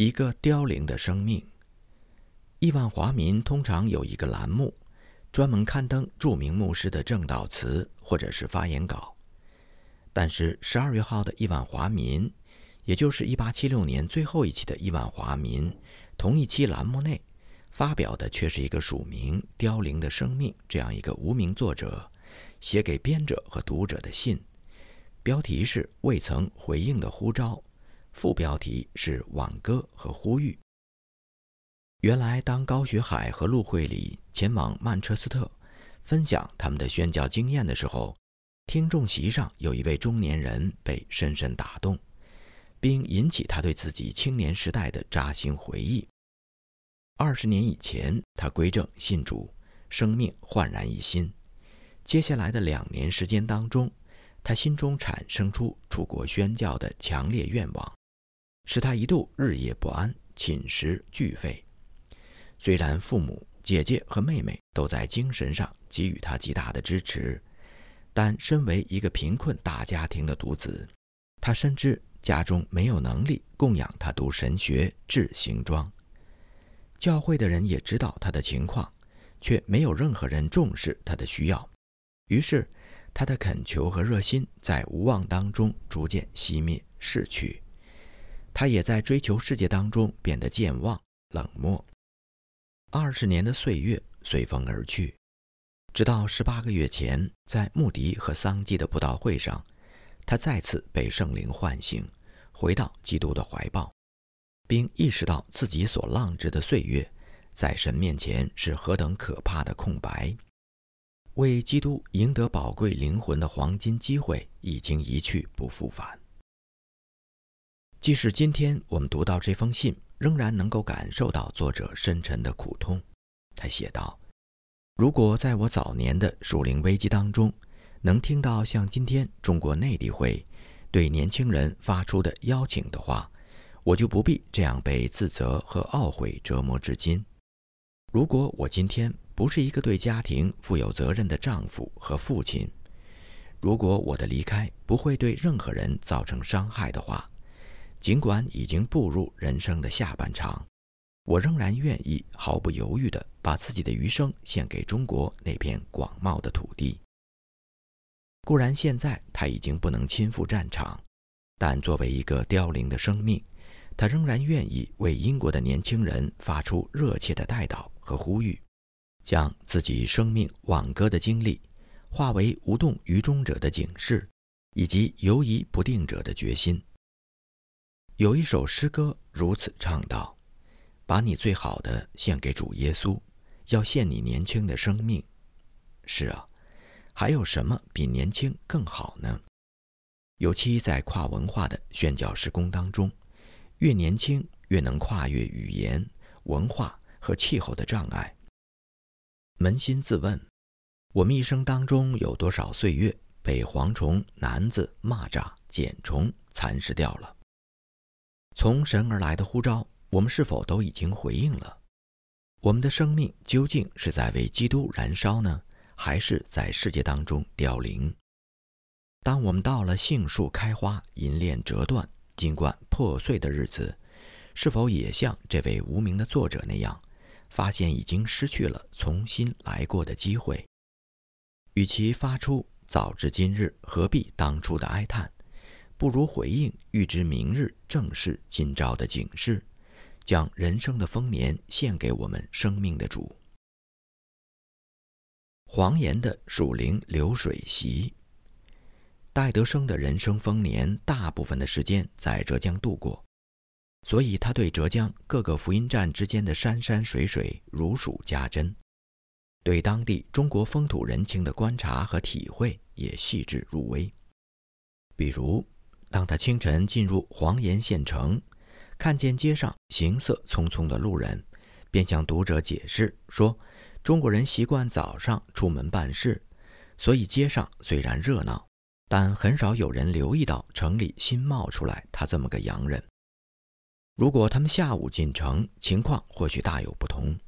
一个凋零的生命。亿万华民通常有一个栏目，专门刊登著名牧师的正道词或者是发言稿。但是十二月号的亿万华民，也就是一八七六年最后一期的亿万华民，同一期栏目内发表的却是一个署名“凋零的生命”这样一个无名作者写给编者和读者的信，标题是“未曾回应的呼召”。副标题是挽歌和呼吁。原来，当高学海和陆慧里前往曼彻斯特分享他们的宣教经验的时候，听众席上有一位中年人被深深打动，并引起他对自己青年时代的扎心回忆。二十年以前，他归正信主，生命焕然一新。接下来的两年时间当中，他心中产生出出国宣教的强烈愿望。使他一度日夜不安，寝食俱废。虽然父母、姐姐和妹妹都在精神上给予他极大的支持，但身为一个贫困大家庭的独子，他深知家中没有能力供养他读神学、制行装。教会的人也知道他的情况，却没有任何人重视他的需要。于是，他的恳求和热心在无望当中逐渐熄灭、逝去。他也在追求世界当中变得健忘、冷漠。二十年的岁月随风而去，直到十八个月前，在穆迪和桑基的布道会上，他再次被圣灵唤醒，回到基督的怀抱，并意识到自己所浪掷的岁月，在神面前是何等可怕的空白。为基督赢得宝贵灵魂的黄金机会已经一去不复返。即使今天我们读到这封信，仍然能够感受到作者深沉的苦痛。他写道：“如果在我早年的属灵危机当中，能听到像今天中国内地会对年轻人发出的邀请的话，我就不必这样被自责和懊悔折磨至今。如果我今天不是一个对家庭负有责任的丈夫和父亲，如果我的离开不会对任何人造成伤害的话。”尽管已经步入人生的下半场，我仍然愿意毫不犹豫地把自己的余生献给中国那片广袤的土地。固然现在他已经不能亲赴战场，但作为一个凋零的生命，他仍然愿意为英国的年轻人发出热切的代祷和呼吁，将自己生命挽歌的经历化为无动于衷者的警示，以及犹疑不定者的决心。有一首诗歌如此唱道：“把你最好的献给主耶稣，要献你年轻的生命。”是啊，还有什么比年轻更好呢？尤其在跨文化的宣教施工当中，越年轻越能跨越语言、文化和气候的障碍。扪心自问，我们一生当中有多少岁月被蝗虫、男子、蚂蚱、茧虫蚕食掉了？从神而来的呼召，我们是否都已经回应了？我们的生命究竟是在为基督燃烧呢，还是在世界当中凋零？当我们到了杏树开花、银链折断、金冠破碎的日子，是否也像这位无名的作者那样，发现已经失去了重新来过的机会？与其发出“早知今日，何必当初”的哀叹。不如回应预知明日正是今朝的警示，将人生的丰年献给我们生命的主。黄岩的属灵流水席。戴德生的人生丰年大部分的时间在浙江度过，所以他对浙江各个福音站之间的山山水水如数家珍，对当地中国风土人情的观察和体会也细致入微，比如。当他清晨进入黄岩县城，看见街上行色匆匆的路人，便向读者解释说：“中国人习惯早上出门办事，所以街上虽然热闹，但很少有人留意到城里新冒出来他这么个洋人。如果他们下午进城，情况或许大有不同。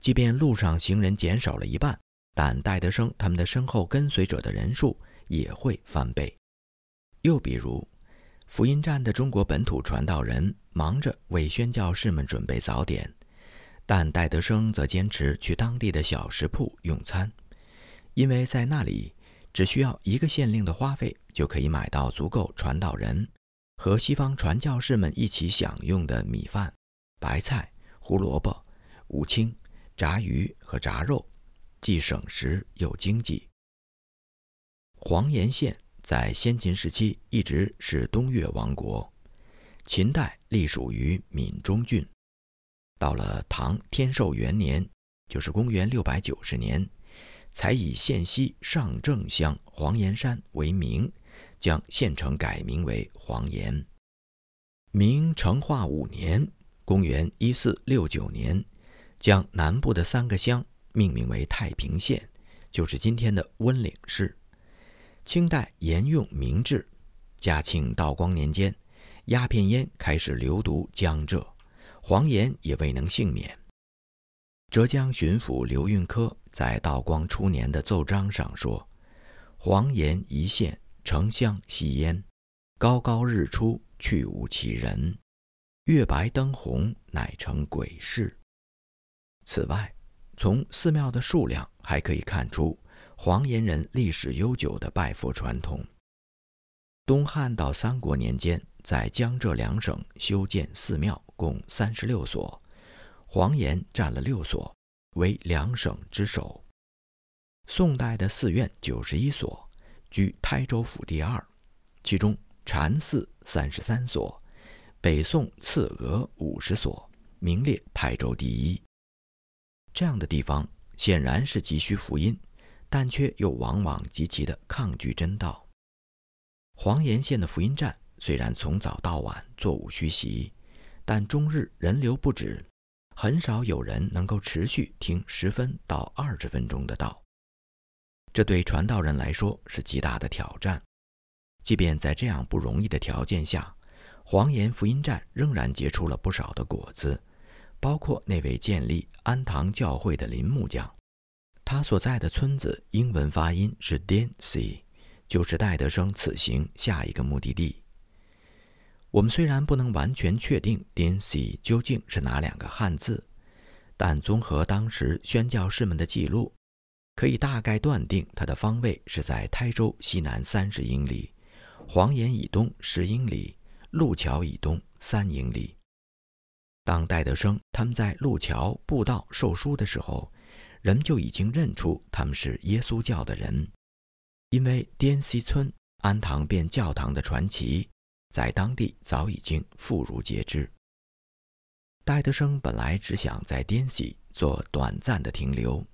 即便路上行人减少了一半，但戴德生他们的身后跟随者的人数也会翻倍。”又比如，福音站的中国本土传道人忙着为宣教士们准备早点，但戴德生则坚持去当地的小食铺用餐，因为在那里只需要一个县令的花费就可以买到足够传道人和西方传教士们一起享用的米饭、白菜、胡萝卜、五青、炸鱼和炸肉，既省时又经济。黄岩县在先秦时期一直是东越王国。秦代隶属于闽中郡，到了唐天寿元年，就是公元六百九十年，才以县西上郑乡黄岩山为名，将县城改名为黄岩。明成化五年，公元一四六九年，将南部的三个乡命名为太平县，就是今天的温岭市。清代沿用明制，嘉庆、道光年间。鸦片烟开始流毒江浙，黄岩也未能幸免。浙江巡抚刘运科在道光初年的奏章上说：“黄岩一线，城乡吸烟，高高日出，去无其人。月白灯红，乃成鬼市。”此外，从寺庙的数量还可以看出黄岩人历史悠久的拜佛传统。东汉到三国年间。在江浙两省修建寺庙共三十六所，黄岩占了六所，为两省之首。宋代的寺院九十一所，居台州府第二，其中禅寺三十三所，北宋赐额五十所，名列台州第一。这样的地方显然是急需福音，但却又往往极其的抗拒真道。黄岩县的福音站。虽然从早到晚座无虚席，但终日人流不止，很少有人能够持续听十分到二十分钟的道。这对传道人来说是极大的挑战。即便在这样不容易的条件下，黄岩福音站仍然结出了不少的果子，包括那位建立安堂教会的林木匠，他所在的村子英文发音是 Dancy，就是戴德生此行下一个目的地。我们虽然不能完全确定 “Dancy” 究竟是哪两个汉字，但综合当时宣教士们的记录，可以大概断定它的方位是在台州西南三十英里，黄岩以东十英里，路桥以东三英里。当戴德生他们在路桥布道授书的时候，人就已经认出他们是耶稣教的人，因为滇西村安堂变教堂的传奇。在当地早已经妇孺皆知。戴德生本来只想在滇西做短暂的停留，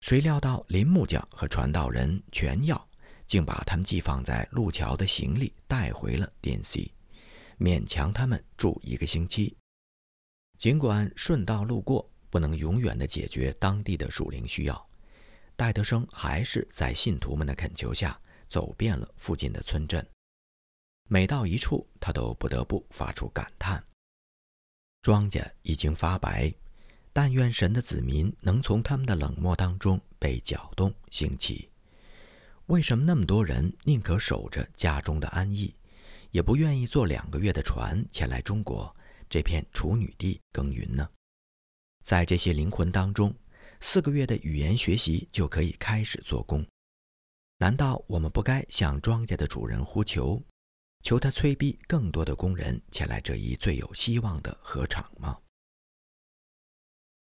谁料到林木匠和传道人全要，竟把他们寄放在路桥的行李带回了滇西，勉强他们住一个星期。尽管顺道路过不能永远的解决当地的属灵需要，戴德生还是在信徒们的恳求下走遍了附近的村镇。每到一处，他都不得不发出感叹：“庄稼已经发白，但愿神的子民能从他们的冷漠当中被搅动兴起。为什么那么多人宁可守着家中的安逸，也不愿意坐两个月的船前来中国这片处女地耕耘呢？在这些灵魂当中，四个月的语言学习就可以开始做工。难道我们不该向庄稼的主人呼求？”求他催逼更多的工人前来这一最有希望的禾场吗？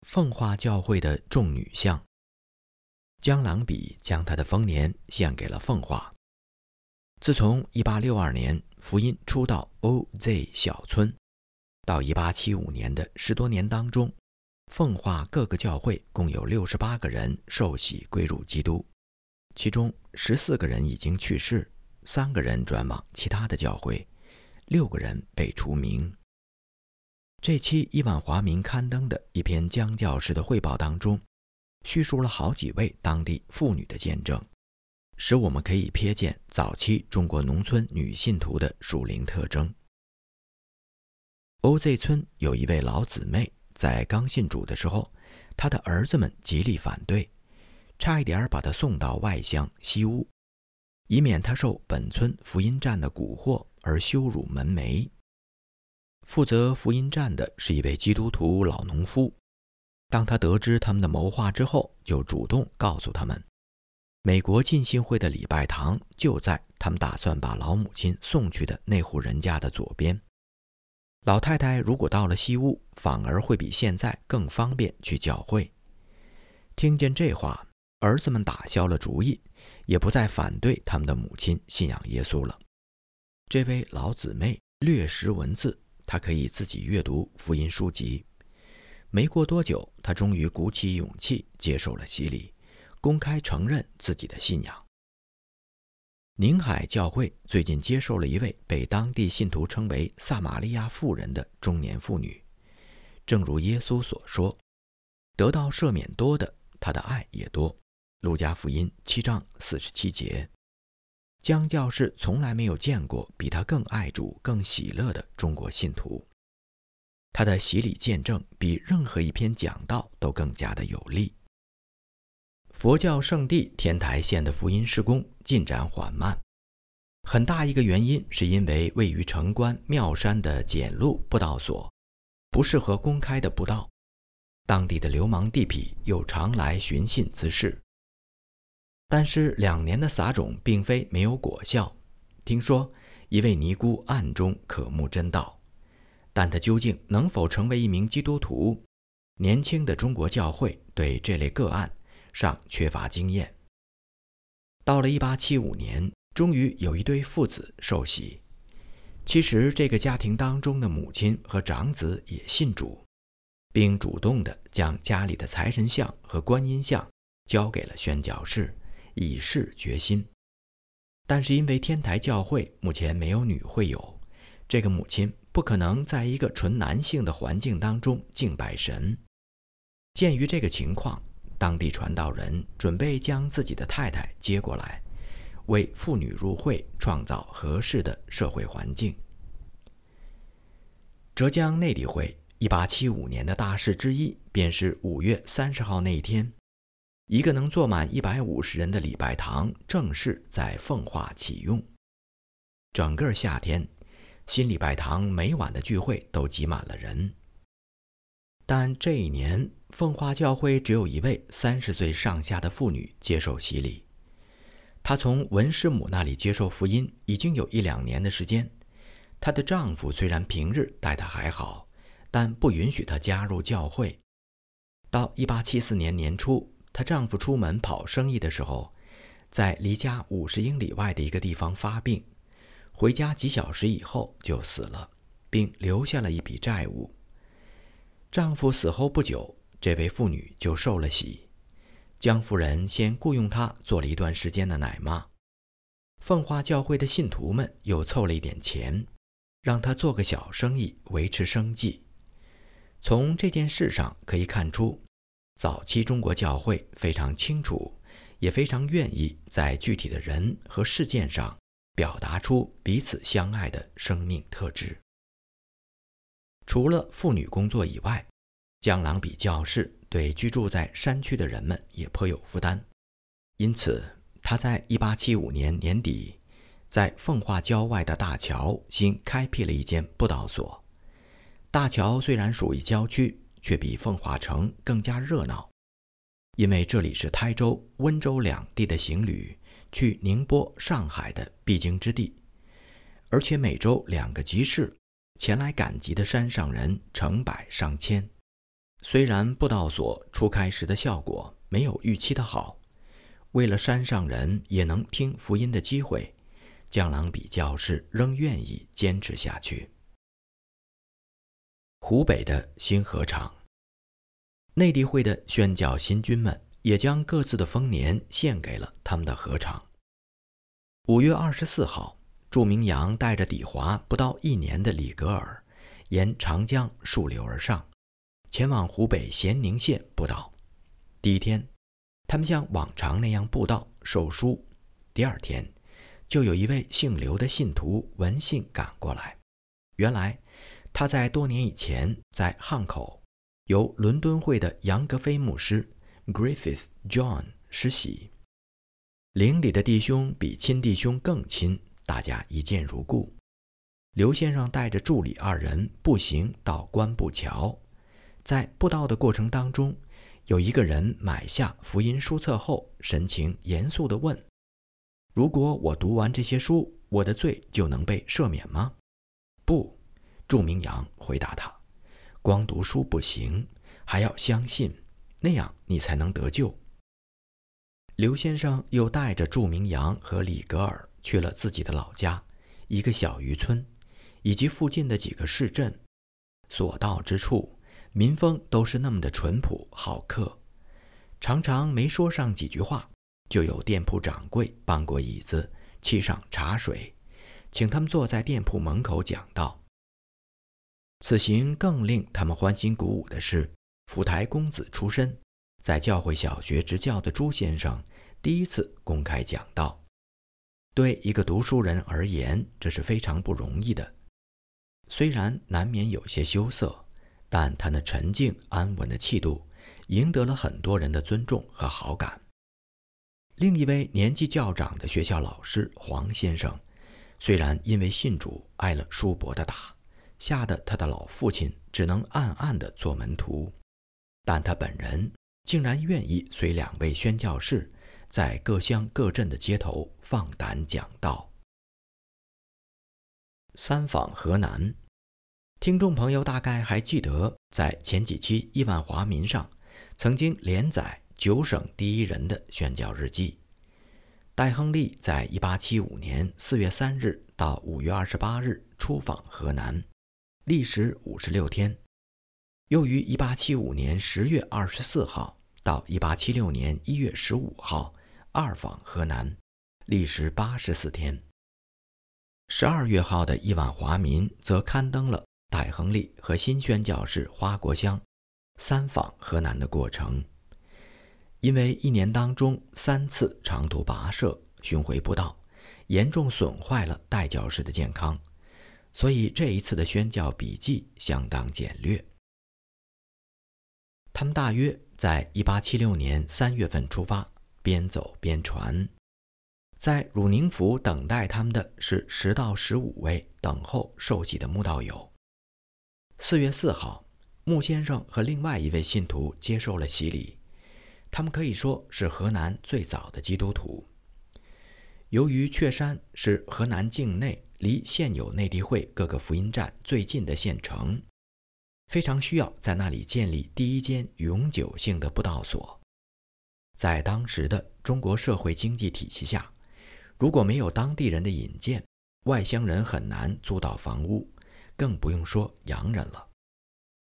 奉化教会的众女像江郎比将他的丰年献给了奉化。自从1862年福音出到 OZ 小村，到1875年的十多年当中，奉化各个教会共有68个人受洗归入基督，其中14个人已经去世。三个人转往其他的教会，六个人被除名。这期亿万华民刊登的一篇江教士的汇报当中，叙述了好几位当地妇女的见证，使我们可以瞥见早期中国农村女信徒的属灵特征。OZ 村有一位老姊妹，在刚信主的时候，他的儿子们极力反对，差一点把他送到外乡西屋。以免他受本村福音站的蛊惑而羞辱门楣。负责福音站的是一位基督徒老农夫。当他得知他们的谋划之后，就主动告诉他们，美国浸信会的礼拜堂就在他们打算把老母亲送去的那户人家的左边。老太太如果到了西屋，反而会比现在更方便去教会。听见这话，儿子们打消了主意，也不再反对他们的母亲信仰耶稣了。这位老姊妹略识文字，她可以自己阅读福音书籍。没过多久，她终于鼓起勇气接受了洗礼，公开承认自己的信仰。宁海教会最近接受了一位被当地信徒称为“撒玛利亚妇人”的中年妇女。正如耶稣所说：“得到赦免多的，他的爱也多。”路加福音七章四十七节。江教士从来没有见过比他更爱主、更喜乐的中国信徒。他的洗礼见证比任何一篇讲道都更加的有力。佛教圣地天台县的福音施工进展缓慢，很大一个原因是因为位于城关庙山的简路布道所不适合公开的布道，当地的流氓地痞又常来寻衅滋事。但是两年的撒种并非没有果效，听说一位尼姑暗中渴慕真道。但他究竟能否成为一名基督徒？年轻的中国教会对这类个案尚缺乏经验。到了1875年，终于有一对父子受洗。其实这个家庭当中的母亲和长子也信主，并主动地将家里的财神像和观音像交给了宣教士，以示决心。但是因为天台教会目前没有女会友，这个母亲。不可能在一个纯男性的环境当中敬拜神。鉴于这个情况，当地传道人准备将自己的太太接过来，为妇女入会创造合适的社会环境。浙江内地会1875年的大事之一，便是五月三十号那一天，一个能坐满一百五十人的礼拜堂正式在奉化启用。整个夏天。新礼拜堂每晚的聚会都挤满了人，但这一年奉化教会只有一位三十岁上下的妇女接受洗礼。她从文师母那里接受福音已经有一两年的时间。她的丈夫虽然平日待她还好，但不允许她加入教会。到一八七四年年初，她丈夫出门跑生意的时候，在离家五十英里外的一个地方发病。回家几小时以后就死了，并留下了一笔债务。丈夫死后不久，这位妇女就受了洗。江夫人先雇佣她做了一段时间的奶妈。奉化教会的信徒们又凑了一点钱，让她做个小生意维持生计。从这件事上可以看出，早期中国教会非常清楚，也非常愿意在具体的人和事件上。表达出彼此相爱的生命特质。除了妇女工作以外，江郎比教士对居住在山区的人们也颇有负担，因此他在1875年年底，在奉化郊外的大桥新开辟了一间布道所。大桥虽然属于郊区，却比奉化城更加热闹，因为这里是台州、温州两地的行旅。去宁波、上海的必经之地，而且每周两个集市，前来赶集的山上人成百上千。虽然布道所初开时的效果没有预期的好，为了山上人也能听福音的机会，江郎比教士仍愿意坚持下去。湖北的新河场，内地会的宣教新军们。也将各自的丰年献给了他们的河场。五月二十四号，祝明阳带着抵华不到一年的李格尔，沿长江溯流而上，前往湖北咸宁县布道。第一天，他们像往常那样布道授书。第二天，就有一位姓刘的信徒闻信赶过来。原来，他在多年以前在汉口，由伦敦会的杨格菲牧师。Griffith John 施洗，邻里的弟兄比亲弟兄更亲，大家一见如故。刘先生带着助理二人步行到关布桥，在布道的过程当中，有一个人买下福音书册后，神情严肃地问：“如果我读完这些书，我的罪就能被赦免吗？”“不。”祝明阳回答他：“光读书不行，还要相信，那样你才能得救。”刘先生又带着祝明阳和李格尔去了自己的老家，一个小渔村。以及附近的几个市镇，所到之处，民风都是那么的淳朴好客，常常没说上几句话，就有店铺掌柜搬过椅子，沏上茶水，请他们坐在店铺门口讲道。此行更令他们欢欣鼓舞的是，府台公子出身，在教会小学执教的朱先生第一次公开讲道。对一个读书人而言，这是非常不容易的。虽然难免有些羞涩，但他那沉静安稳的气度，赢得了很多人的尊重和好感。另一位年纪较长的学校老师黄先生，虽然因为信主挨了叔伯的打，吓得他的老父亲只能暗暗地做门徒，但他本人竟然愿意随两位宣教士，在各乡各镇的街头放胆讲道。三访河南，听众朋友大概还记得，在前几期《亿万华民》上，曾经连载九省第一人的宣教日记。戴亨利在1875年4月3日到5月28日出访河南，历时56天；又于1875年10月24号到1876年1月15号二访河南，历时84天。十二月号的《亿万华民》则刊登了戴恒利和新宣教士花国香三访河南的过程。因为一年当中三次长途跋涉巡回布道，严重损坏了戴教士的健康，所以这一次的宣教笔记相当简略。他们大约在一八七六年三月份出发，边走边传。在汝宁府等待他们的是十到十五位等候受洗的慕道友。四月四号，穆先生和另外一位信徒接受了洗礼，他们可以说是河南最早的基督徒。由于雀山是河南境内离现有内地会各个福音站最近的县城，非常需要在那里建立第一间永久性的布道所。在当时的中国社会经济体系下。如果没有当地人的引荐，外乡人很难租到房屋，更不用说洋人了。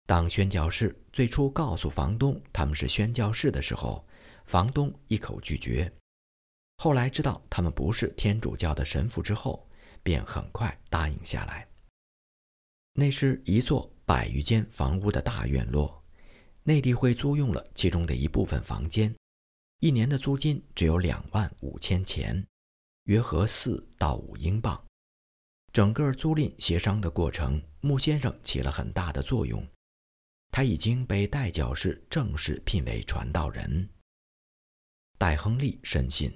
当宣教士最初告诉房东他们是宣教士的时候，房东一口拒绝。后来知道他们不是天主教的神父之后，便很快答应下来。那是一座百余间房屋的大院落，内地会租用了其中的一部分房间，一年的租金只有两万五千钱。约合四到五英镑。整个租赁协商的过程，穆先生起了很大的作用。他已经被代教士正式聘为传道人。戴亨利深信，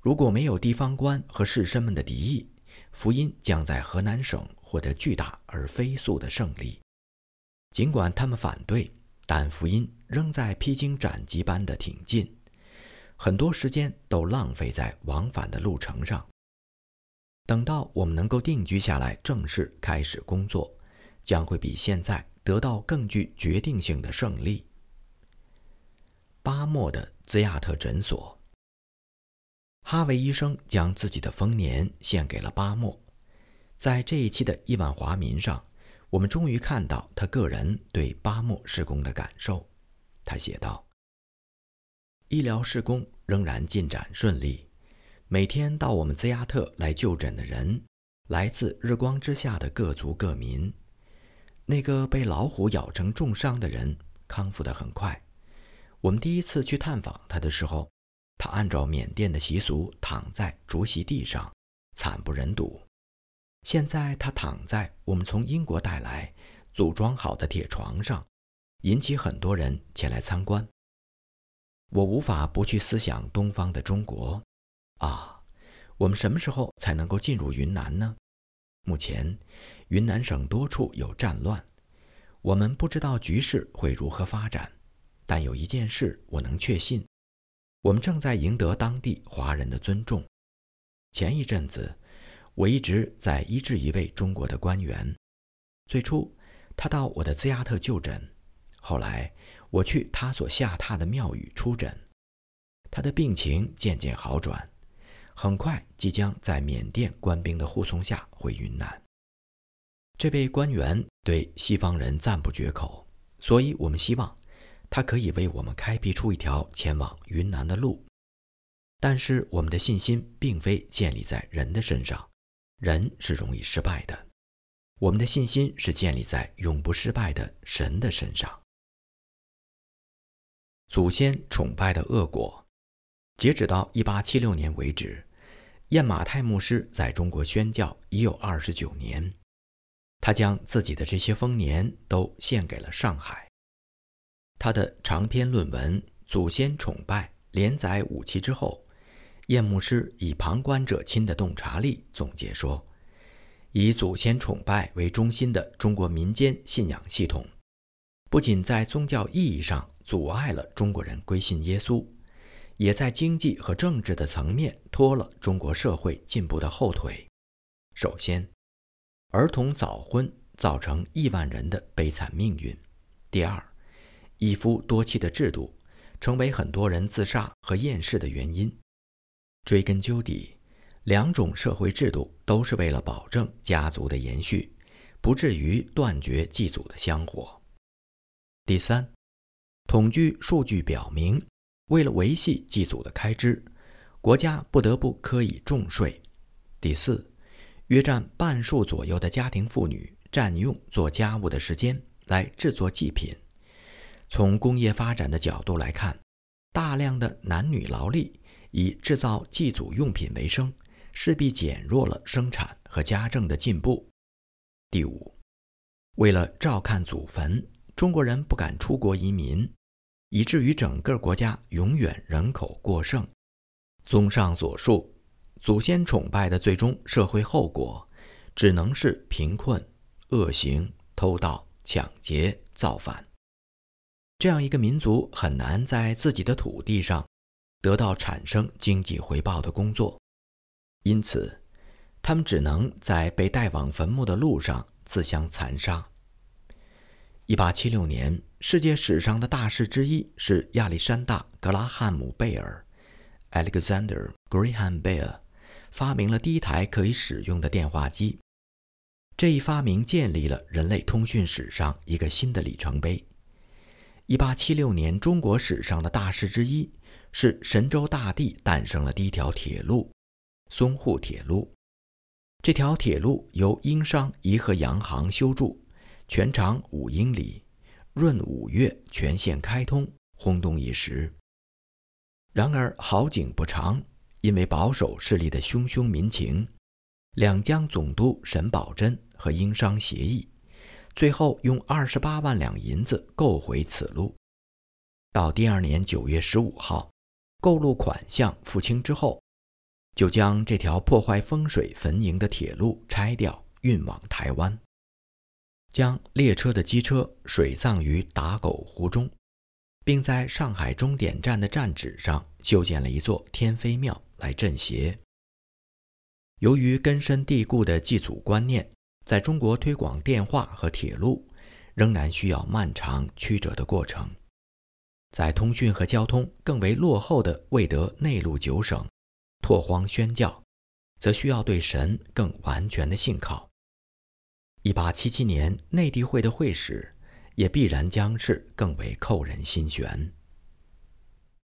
如果没有地方官和士绅们的敌意，福音将在河南省获得巨大而飞速的胜利。尽管他们反对，但福音仍在披荆斩棘般的挺进。很多时间都浪费在往返的路程上。等到我们能够定居下来，正式开始工作，将会比现在得到更具决定性的胜利。巴莫的兹亚特诊所，哈维医生将自己的丰年献给了巴莫。在这一期的亿万华民上，我们终于看到他个人对巴莫施工的感受。他写道。医疗施工仍然进展顺利。每天到我们兹亚特来就诊的人，来自日光之下的各族各民。那个被老虎咬成重伤的人康复得很快。我们第一次去探访他的时候，他按照缅甸的习俗躺在竹席地上，惨不忍睹。现在他躺在我们从英国带来、组装好的铁床上，引起很多人前来参观。我无法不去思想东方的中国，啊，我们什么时候才能够进入云南呢？目前，云南省多处有战乱，我们不知道局势会如何发展。但有一件事我能确信：我们正在赢得当地华人的尊重。前一阵子，我一直在医治一位中国的官员。最初，他到我的兹亚特就诊，后来我去他所下榻的庙宇出诊，他的病情渐渐好转。很快，即将在缅甸官兵的护送下回云南。这位官员对西方人赞不绝口，所以我们希望他可以为我们开辟出一条前往云南的路。但是，我们的信心并非建立在人的身上，人是容易失败的。我们的信心是建立在永不失败的神的身上。祖先崇拜的恶果，截止到一八七六年为止。燕马泰牧师在中国宣教已有二十九年，他将自己的这些丰年都献给了上海。他的长篇论文《祖先崇拜》连载五期之后，燕牧师以旁观者清的洞察力总结说：“以祖先崇拜为中心的中国民间信仰系统，不仅在宗教意义上阻碍了中国人归信耶稣。”也在经济和政治的层面拖了中国社会进步的后腿。首先，儿童早婚造成亿万人的悲惨命运；第二，一夫多妻的制度成为很多人自杀和厌世的原因。追根究底，两种社会制度都是为了保证家族的延续，不至于断绝祭祖的香火。第三，统计数据表明。为了维系祭祖的开支，国家不得不科以重税。第四，约占半数左右的家庭妇女占用做家务的时间来制作祭品。从工业发展的角度来看，大量的男女劳力以制造祭祖用品为生，势必减弱了生产和家政的进步。第五，为了照看祖坟，中国人不敢出国移民。以至于整个国家永远人口过剩。综上所述，祖先崇拜的最终社会后果，只能是贫困、恶行、偷盗、抢劫、造反。这样一个民族很难在自己的土地上得到产生经济回报的工作，因此，他们只能在被带往坟墓的路上自相残杀。一八七六年。世界史上的大事之一是亚历山大·格拉汉姆·贝尔 （Alexander Graham Bell） 发明了第一台可以使用的电话机。这一发明建立了人类通讯史上一个新的里程碑。1876年，中国史上的大事之一是神州大地诞生了第一条铁路——淞沪铁路。这条铁路由英商怡和洋行修筑，全长五英里。闰五月全线开通，轰动一时。然而好景不长，因为保守势力的汹汹民情，两江总督沈葆桢和英商协议，最后用二十八万两银子购回此路。到第二年九月十五号，购路款项付清之后，就将这条破坏风水坟茔的铁路拆掉，运往台湾。将列车的机车水葬于打狗湖中，并在上海终点站的站址上修建了一座天妃庙来镇邪。由于根深蒂固的祭祖观念，在中国推广电话和铁路仍然需要漫长曲折的过程。在通讯和交通更为落后的未得内陆九省，拓荒宣教，则需要对神更完全的信靠。一八七七年内地会的会史，也必然将是更为扣人心弦。